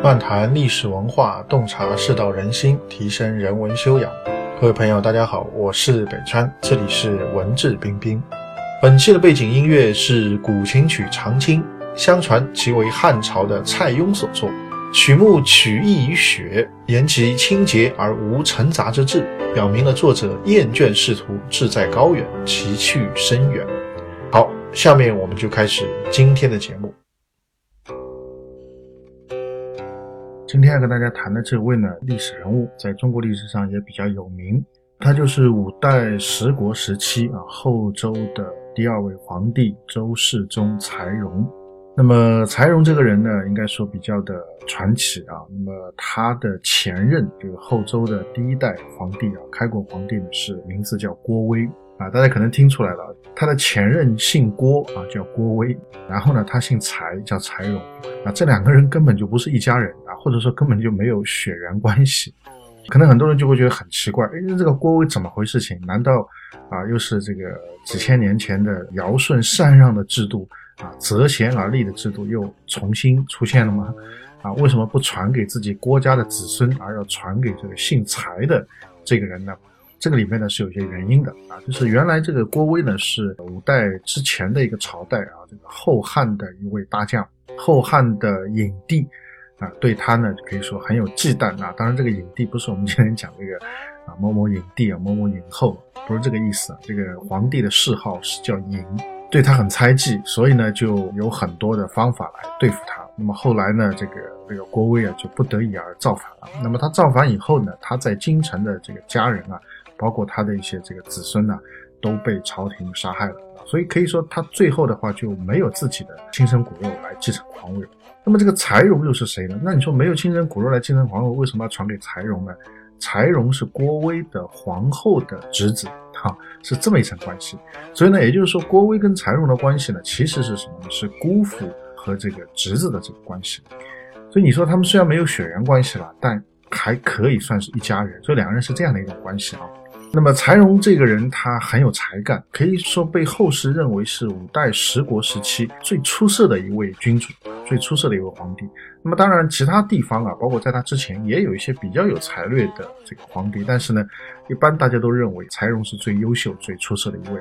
漫谈历史文化，洞察世道人心，提升人文修养。各位朋友，大家好，我是北川，这里是文质彬彬。本期的背景音乐是古琴曲《长青》，相传其为汉朝的蔡邕所作。曲目取意于雪，言其清洁而无尘杂之志，表明了作者厌倦仕途，志在高远，其趣深远。好，下面我们就开始今天的节目。今天要跟大家谈的这位呢，历史人物在中国历史上也比较有名，他就是五代十国时期啊后周的第二位皇帝周世宗柴荣。那么柴荣这个人呢，应该说比较的传奇啊。那么他的前任这个后周的第一代皇帝啊，开国皇帝呢是名字叫郭威啊。大家可能听出来了，他的前任姓郭啊，叫郭威，然后呢他姓柴，叫柴荣啊。这两个人根本就不是一家人啊，或者说根本就没有血缘关系。可能很多人就会觉得很奇怪，哎，这个郭威怎么回事情？难道啊又是这个几千年前的尧舜禅让的制度？啊，择贤而立的制度又重新出现了吗？啊，为什么不传给自己郭家的子孙，而要传给这个姓柴的这个人呢？这个里面呢是有一些原因的啊，就是原来这个郭威呢是五代之前的一个朝代啊，这个后汉的一位大将，后汉的影帝啊，对他呢可以说很有忌惮啊。当然，这个影帝不是我们今天讲这个啊某某影帝啊某某影后，不是这个意思。这个皇帝的谥号是叫嬴。对他很猜忌，所以呢，就有很多的方法来对付他。那么后来呢，这个这个郭威啊，就不得已而造反了。那么他造反以后呢，他在京城的这个家人啊，包括他的一些这个子孙呢，都被朝廷杀害了。所以可以说，他最后的话就没有自己的亲生骨肉来继承皇位。那么这个柴荣又是谁呢？那你说没有亲生骨肉来继承皇位，为什么要传给柴荣呢？柴荣是郭威的皇后的侄子，哈，是这么一层关系。所以呢，也就是说，郭威跟柴荣的关系呢，其实是什么呢？是姑父和这个侄子的这个关系。所以你说他们虽然没有血缘关系了，但还可以算是一家人。所以两个人是这样的一种关系啊。那么柴荣这个人，他很有才干，可以说被后世认为是五代十国时期最出色的一位君主，最出色的一位皇帝。那么当然，其他地方啊，包括在他之前，也有一些比较有才略的这个皇帝，但是呢，一般大家都认为柴荣是最优秀、最出色的一位，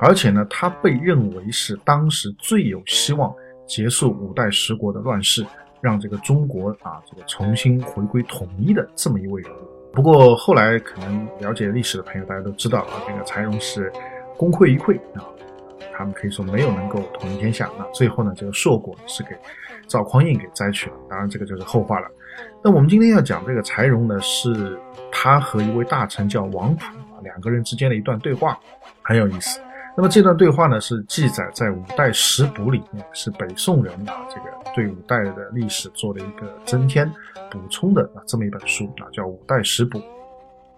而且呢，他被认为是当时最有希望结束五代十国的乱世，让这个中国啊这个重新回归统一的这么一位人物。不过后来可能了解历史的朋友，大家都知道啊，这个柴荣是功亏一篑啊，他们可以说没有能够统一天下。那最后呢，这个硕果是给赵匡胤给摘取了。当然这个就是后话了。那我们今天要讲这个柴荣呢，是他和一位大臣叫王普两个人之间的一段对话，很有意思。那么这段对话呢，是记载在《五代十补》里面，是北宋人啊这个对五代的历史做的一个增添补充的啊这么一本书啊，叫《五代十补》。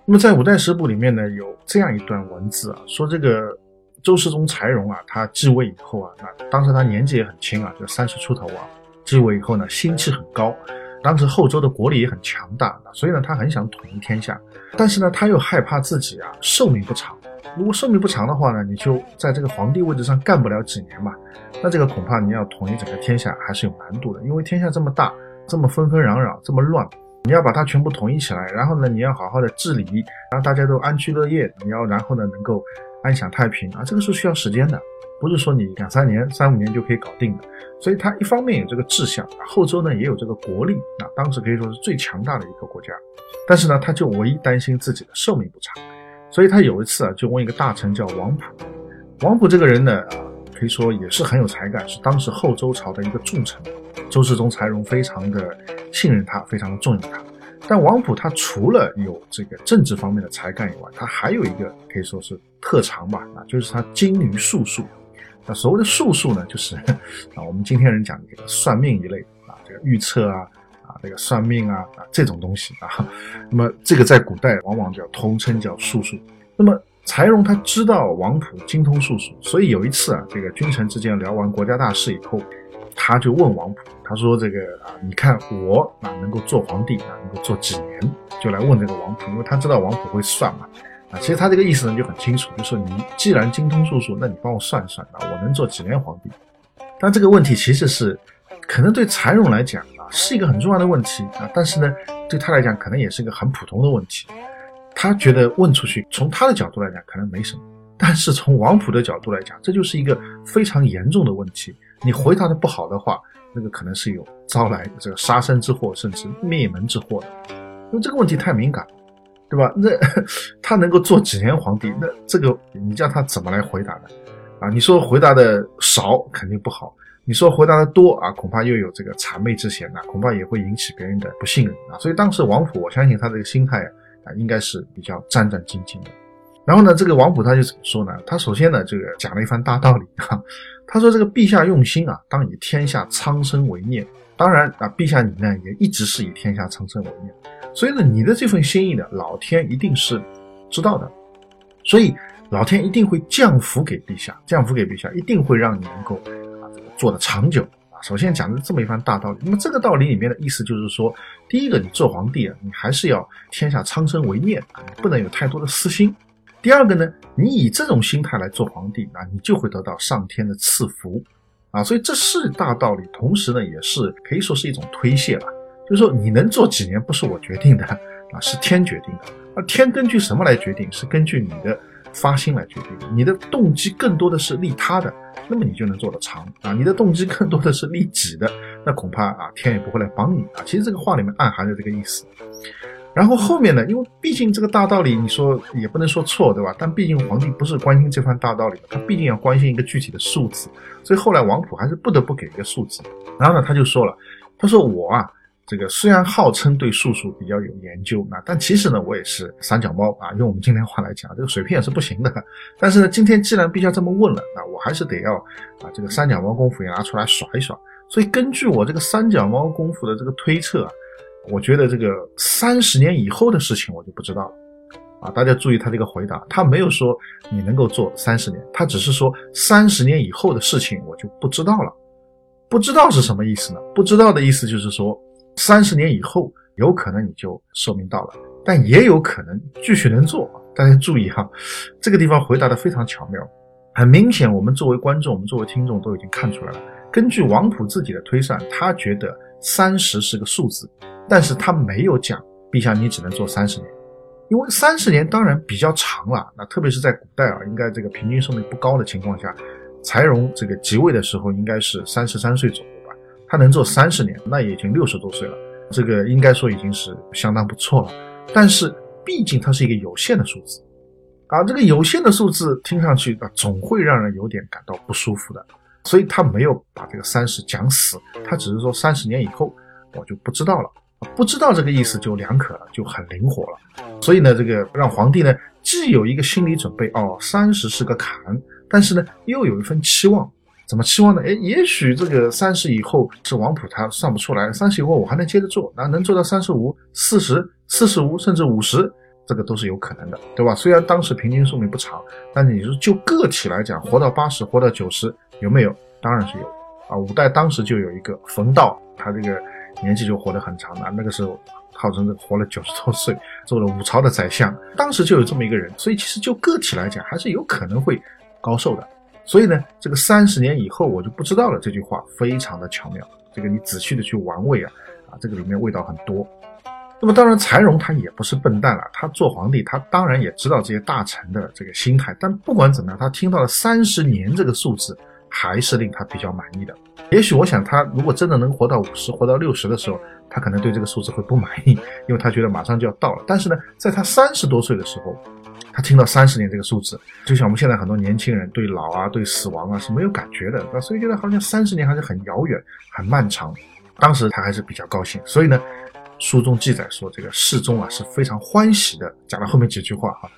那么在《五代十补》里面呢，有这样一段文字啊，说这个周世宗柴荣啊，他继位以后啊，那当时他年纪也很轻啊，就三十出头啊，继位以后呢，心气很高，当时后周的国力也很强大，所以呢，他很想统一天下，但是呢，他又害怕自己啊寿命不长。如果寿命不长的话呢，你就在这个皇帝位置上干不了几年嘛。那这个恐怕你要统一整个天下还是有难度的，因为天下这么大，这么纷纷攘攘，这么乱，你要把它全部统一起来，然后呢，你要好好的治理，让大家都安居乐业，你要然后呢能够安享太平啊，这个是需要时间的，不是说你两三年、三五年就可以搞定的。所以他一方面有这个志向，后周呢也有这个国力啊，当时可以说是最强大的一个国家，但是呢，他就唯一担心自己的寿命不长。所以他有一次啊，就问一个大臣叫王普。王普这个人呢，啊，可以说也是很有才干，是当时后周朝的一个重臣。周世宗柴荣非常的信任他，非常的重用他。但王普他除了有这个政治方面的才干以外，他还有一个可以说是特长吧，啊，就是他精于术数。那所谓的术数呢，就是 啊，我们今天人讲的这个算命一类啊，这个预测啊。啊，这个算命啊，啊这种东西啊，那么这个在古代往往叫通称叫术数。那么柴荣他知道王普精通术数，所以有一次啊，这个君臣之间聊完国家大事以后，他就问王普，他说这个啊，你看我啊能够做皇帝啊，能够做几年？就来问这个王普，因为他知道王普会算嘛。啊，其实他这个意思呢就很清楚，就说你既然精通术数，那你帮我算算啊，我能做几年皇帝？但这个问题其实是可能对柴荣来讲啊。是一个很重要的问题啊。但是呢，对他来讲可能也是一个很普通的问题。他觉得问出去，从他的角度来讲可能没什么，但是从王普的角度来讲，这就是一个非常严重的问题。你回答的不好的话，那个可能是有招来这个杀身之祸，甚至灭门之祸的。因为这个问题太敏感，对吧？那他能够做几年皇帝，那这个你叫他怎么来回答呢？啊，你说回答的少肯定不好，你说回答的多啊，恐怕又有这个谄媚之嫌呐，恐怕也会引起别人的不信任啊。所以当时王普，我相信他这个心态啊。应该是比较战战兢兢的。然后呢，这个王普他就怎么说呢？他首先呢，这个讲了一番大道理哈。他说：“这个陛下用心啊，当以天下苍生为念。当然啊，陛下你呢也一直是以天下苍生为念。所以呢，你的这份心意呢，老天一定是知道的。所以老天一定会降福给陛下，降福给陛下，一定会让你能够啊这个做的长久啊。”首先讲的这么一番大道理，那么这个道理里面的意思就是说，第一个，你做皇帝啊，你还是要天下苍生为念啊，你不能有太多的私心。第二个呢，你以这种心态来做皇帝啊，你就会得到上天的赐福啊，所以这是大道理，同时呢，也是可以说是一种推卸吧，就是说你能做几年不是我决定的啊，是天决定的，而天根据什么来决定？是根据你的发心来决定，你的动机更多的是利他的。那么你就能做得长啊！你的动机更多的是利己的，那恐怕啊天也不会来帮你啊！其实这个话里面暗含着这个意思。然后后面呢，因为毕竟这个大道理，你说也不能说错，对吧？但毕竟皇帝不是关心这番大道理，他毕竟要关心一个具体的数字，所以后来王普还是不得不给一个数字。然后呢，他就说了，他说我啊。这个虽然号称对术数比较有研究，那但其实呢，我也是三脚猫啊。用我们今天话来讲，这个水平也是不行的。但是呢，今天既然陛下这么问了，那我还是得要啊，这个三脚猫功夫也拿出来耍一耍。所以根据我这个三脚猫功夫的这个推测啊，我觉得这个三十年以后的事情我就不知道了啊。大家注意他这个回答，他没有说你能够做三十年，他只是说三十年以后的事情我就不知道了。不知道是什么意思呢？不知道的意思就是说。三十年以后，有可能你就寿命到了，但也有可能继续能做。大家注意哈，这个地方回答的非常巧妙。很明显，我们作为观众，我们作为听众都已经看出来了。根据王普自己的推算，他觉得三十是个数字，但是他没有讲陛下你只能做三十年，因为三十年当然比较长了。那特别是在古代啊，应该这个平均寿命不高的情况下，柴荣这个即位的时候应该是三十三岁左右吧。他能做三十年，那也已经六十多岁了，这个应该说已经是相当不错了。但是毕竟它是一个有限的数字，啊，这个有限的数字听上去啊，总会让人有点感到不舒服的。所以他没有把这个三十讲死，他只是说三十年以后我就不知道了，不知道这个意思就两可了，就很灵活了。所以呢，这个让皇帝呢既有一个心理准备，哦，三十是个坎，但是呢又有一份期望。怎么期望呢？哎，也许这个三十以后是王普他算不出来，三十以后我还能接着做，那能做到三十五、四十、四十五甚至五十，这个都是有可能的，对吧？虽然当时平均寿命不长，但是你说就个体来讲，活到八十、活到九十，有没有？当然是有啊。五代当时就有一个冯道，他这个年纪就活得很长了，那个时候号称这活了九十多岁，做了五朝的宰相，当时就有这么一个人，所以其实就个体来讲，还是有可能会高寿的。所以呢，这个三十年以后我就不知道了。这句话非常的巧妙，这个你仔细的去玩味啊，啊，这个里面味道很多。那么当然，柴荣他也不是笨蛋了，他做皇帝，他当然也知道这些大臣的这个心态。但不管怎么样，他听到了三十年这个数字，还是令他比较满意的。也许我想，他如果真的能活到五十、活到六十的时候，他可能对这个数字会不满意，因为他觉得马上就要到了。但是呢，在他三十多岁的时候。他听到三十年这个数字，就像我们现在很多年轻人对老啊、对死亡啊是没有感觉的，所以觉得好像三十年还是很遥远、很漫长。当时他还是比较高兴，所以呢，书中记载说这个世宗啊是非常欢喜的，讲了后面几句话哈。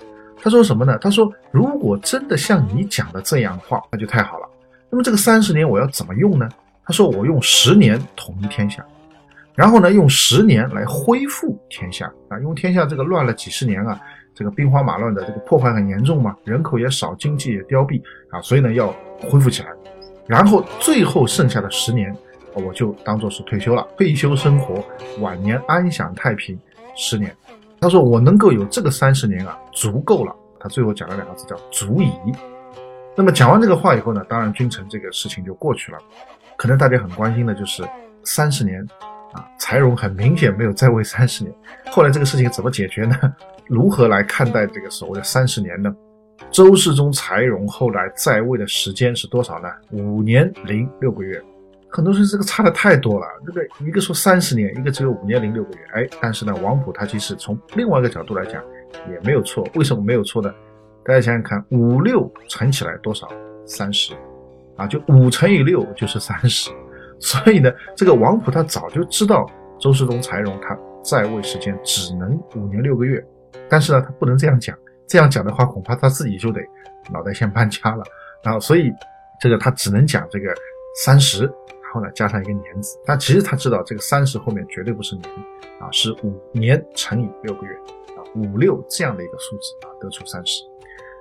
他说什么呢？他说如果真的像你讲的这样的话，那就太好了。那么这个三十年我要怎么用呢？他说我用十年统一天下，然后呢用十年来恢复天下啊，因为天下这个乱了几十年啊。这个兵荒马乱的，这个破坏很严重嘛，人口也少，经济也凋敝啊，所以呢要恢复起来，然后最后剩下的十年，我就当做是退休了，退休生活，晚年安享太平十年。他说我能够有这个三十年啊，足够了。他最后讲了两个字叫足矣。那么讲完这个话以后呢，当然君臣这个事情就过去了。可能大家很关心的就是三十年啊，柴荣很明显没有在位三十年。后来这个事情怎么解决呢？如何来看待这个所谓的三十年呢？周世宗柴荣后来在位的时间是多少呢？五年零六个月。很多人说这个差的太多了，这个一个说三十年，一个只有五年零六个月。哎，但是呢，王普他其实从另外一个角度来讲也没有错。为什么没有错呢？大家想想看，五六乘起来多少？三十啊，就五乘以六就是三十。所以呢，这个王普他早就知道周世宗柴荣他在位时间只能五年六个月，但是呢，他不能这样讲，这样讲的话，恐怕他自己就得脑袋先搬家了。然后，所以这个他只能讲这个三十。然后呢，加上一个年字，但其实他知道这个三十后面绝对不是年啊，是五年乘以六个月啊，五六这样的一个数字啊，得出三十。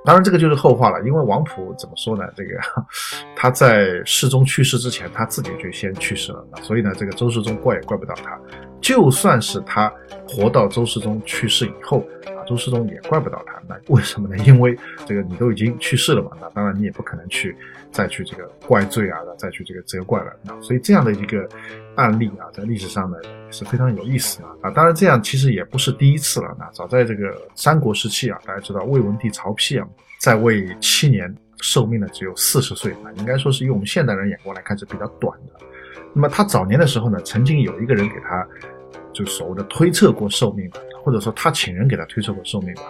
当然这个就是后话了，因为王普怎么说呢？这个 他在世宗去世之前，他自己就先去世了，所以呢，这个周世宗怪也怪不到他。就算是他活到周世宗去世以后，周世宗也怪不到他。那为什么呢？因为这个你都已经去世了嘛，那当然你也不可能去再去这个怪罪啊，再去这个责怪了。那所以这样的一个案例啊，在历史上呢是非常有意思的啊。当然这样其实也不是第一次了。那早在这个三国时期啊，大家知道魏文帝曹丕啊，在位七年，寿命呢只有四十岁啊，应该说是用我们现代人眼光来看是比较短的。那么他早年的时候呢，曾经有一个人给他，就所谓的推测过寿命的，或者说他请人给他推测过寿命吧。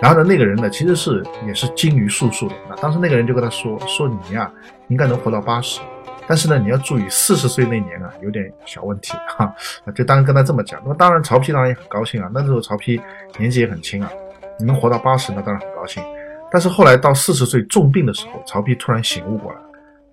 然后呢，那个人呢其实是也是精于术数的。那当时那个人就跟他说：“说你呀，应该能活到八十，但是呢，你要注意四十岁那年啊有点小问题 哈。”就当然跟他这么讲。那么当然曹丕当然也很高兴啊，那时候曹丕年纪也很轻啊，你能活到八十那当然很高兴。但是后来到四十岁重病的时候，曹丕突然醒悟过来。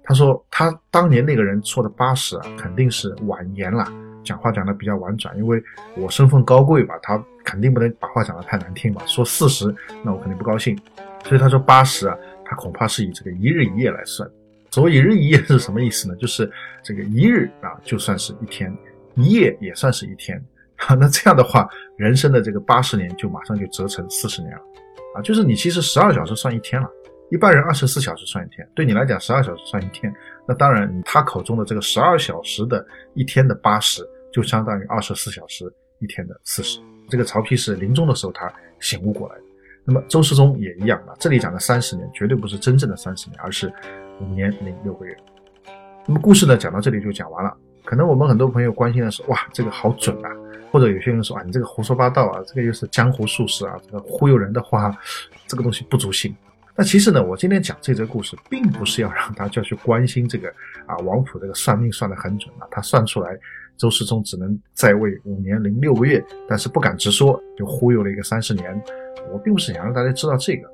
他说：“他当年那个人说的八十啊，肯定是晚言了，讲话讲的比较婉转，因为我身份高贵吧，他肯定不能把话讲的太难听吧。说四十，那我肯定不高兴。所以他说八十啊，他恐怕是以这个一日一夜来算。所谓一日一夜是什么意思呢？就是这个一日啊，就算是一天；一夜也算是一天。啊，那这样的话，人生的这个八十年就马上就折成四十年了啊，就是你其实十二小时算一天了。”一般人二十四小时算一天，对你来讲十二小时算一天，那当然，他口中的这个十二小时的一天的八十，就相当于二十四小时一天的四十。这个曹丕是临终的时候他醒悟过来的。那么周世宗也一样啊，这里讲的三十年绝对不是真正的三十年，而是五年零六个月。那么故事呢讲到这里就讲完了。可能我们很多朋友关心的是，哇，这个好准啊！或者有些人说啊，你这个胡说八道啊，这个又是江湖术士啊，这个忽悠人的话，这个东西不足信。那其实呢，我今天讲这则故事，并不是要让大家去关心这个啊，王普这个算命算得很准啊，他算出来周世宗只能在位五年零六个月，但是不敢直说，就忽悠了一个三十年。我并不是想让大家知道这个，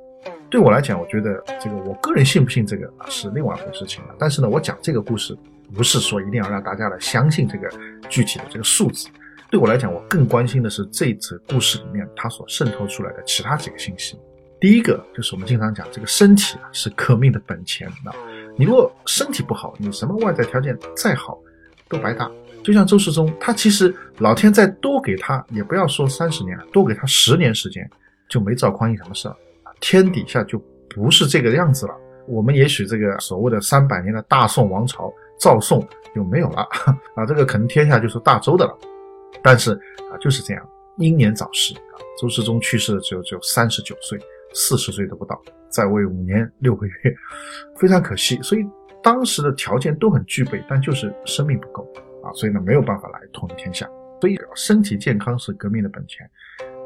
对我来讲，我觉得这个我个人信不信这个啊是另外一回事情了。但是呢，我讲这个故事，不是说一定要让大家来相信这个具体的这个数字。对我来讲，我更关心的是这则故事里面它所渗透出来的其他几个信息。第一个就是我们经常讲，这个身体啊是革命的本钱啊。你如果身体不好，你什么外在条件再好都白搭。就像周世宗，他其实老天再多给他，也不要说三十年，多给他十年时间，就没赵匡胤什么事了。天底下就不是这个样子了。我们也许这个所谓的三百年的大宋王朝，赵宋就没有了 啊，这个可能天下就是大周的了。但是啊，就是这样，英年早逝啊。周世宗去世的时候只有三十九岁。四十岁都不到，在位五年六个月，非常可惜。所以当时的条件都很具备，但就是生命不够啊，所以呢没有办法来统一天下。所以身体健康是革命的本钱，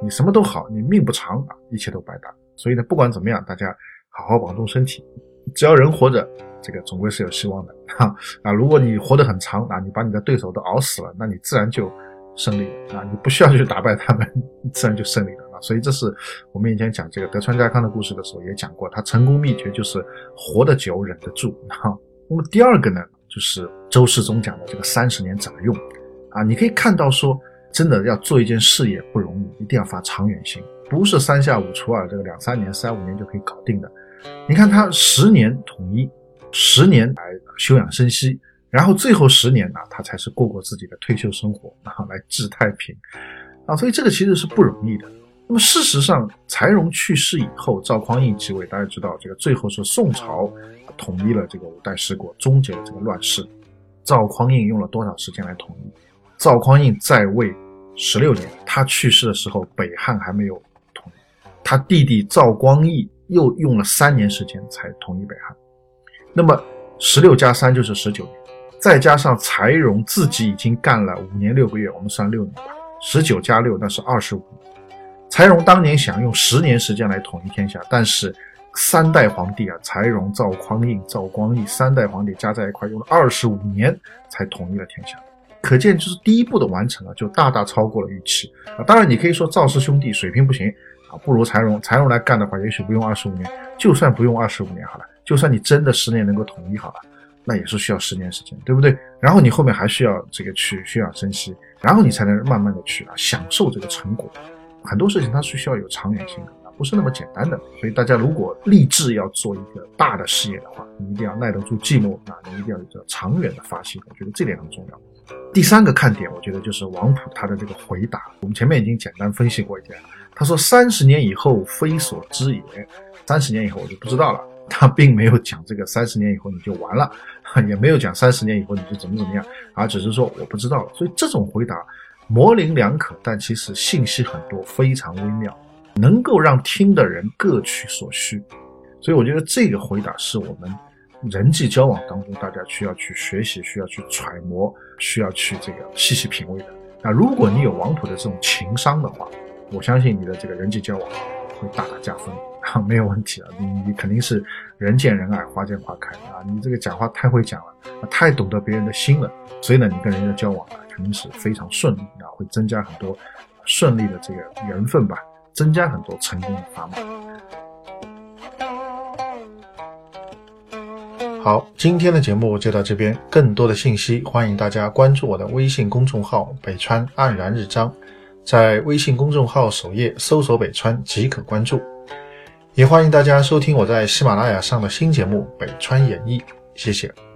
你什么都好，你命不长啊，一切都白搭。所以呢，不管怎么样，大家好好保重身体，只要人活着，这个总归是有希望的哈。啊，如果你活得很长啊，你把你的对手都熬死了，那你自然就胜利了啊，你不需要去打败他们，自然就胜利了。所以这是我们以前讲这个德川家康的故事的时候也讲过，他成功秘诀就是活得久，忍得住。哈，那么第二个呢，就是周世宗讲的这个三十年怎么用啊？你可以看到说，真的要做一件事业不容易，一定要发长远心，不是三下五除二，这个两三年、三五年就可以搞定的。你看他十年统一，十年来休养生息，然后最后十年呢，他才是过过自己的退休生活，然后来治太平啊。所以这个其实是不容易的。那么事实上，柴荣去世以后，赵匡胤继位。大家知道，这个最后是宋朝统一了这个五代十国，终结了这个乱世。赵匡胤用了多少时间来统一？赵匡胤在位十六年，他去世的时候北汉还没有统一，他弟弟赵光义又用了三年时间才统一北汉。那么十六加三就是十九年，再加上柴荣自己已经干了五年六个月，我们算六年吧，十九加六那是二十五年。柴荣当年想用十年时间来统一天下，但是三代皇帝啊，柴荣、赵匡胤、赵光义三代皇帝加在一块用了二十五年才统一了天下，可见就是第一步的完成啊，就大大超过了预期啊。当然你可以说赵氏兄弟水平不行啊，不如柴荣，柴荣来干的话，也许不用二十五年，就算不用二十五年好了，就算你真的十年能够统一好了，那也是需要十年时间，对不对？然后你后面还需要这个去休养生息，然后你才能慢慢的去啊享受这个成果。很多事情它是需要有长远性的啊，不是那么简单的。所以大家如果立志要做一个大的事业的话，你一定要耐得住寂寞啊，你一定要有个长远的发心。我觉得这点很重要。第三个看点，我觉得就是王普他的这个回答。我们前面已经简单分析过一点，他说三十年以后非所知也，三十年以后我就不知道了。他并没有讲这个三十年以后你就完了，也没有讲三十年以后你就怎么怎么样，而只是说我不知道了。所以这种回答。模棱两可，但其实信息很多，非常微妙，能够让听的人各取所需。所以我觉得这个回答是我们人际交往当中大家需要去学习、需要去揣摩、需要去这个细细品味的。那如果你有王普的这种情商的话，我相信你的这个人际交往会大大加分。啊，没有问题了，你你肯定是人见人爱，花见花开啊！你这个讲话太会讲了，太懂得别人的心了，所以呢，你跟人家交往啊，肯定是非常顺利啊，会增加很多顺利的这个缘分吧，增加很多成功的砝码。好，今天的节目就到这边，更多的信息欢迎大家关注我的微信公众号“北川黯然日章”，在微信公众号首页搜索“北川”即可关注。也欢迎大家收听我在喜马拉雅上的新节目《北川演义》，谢谢。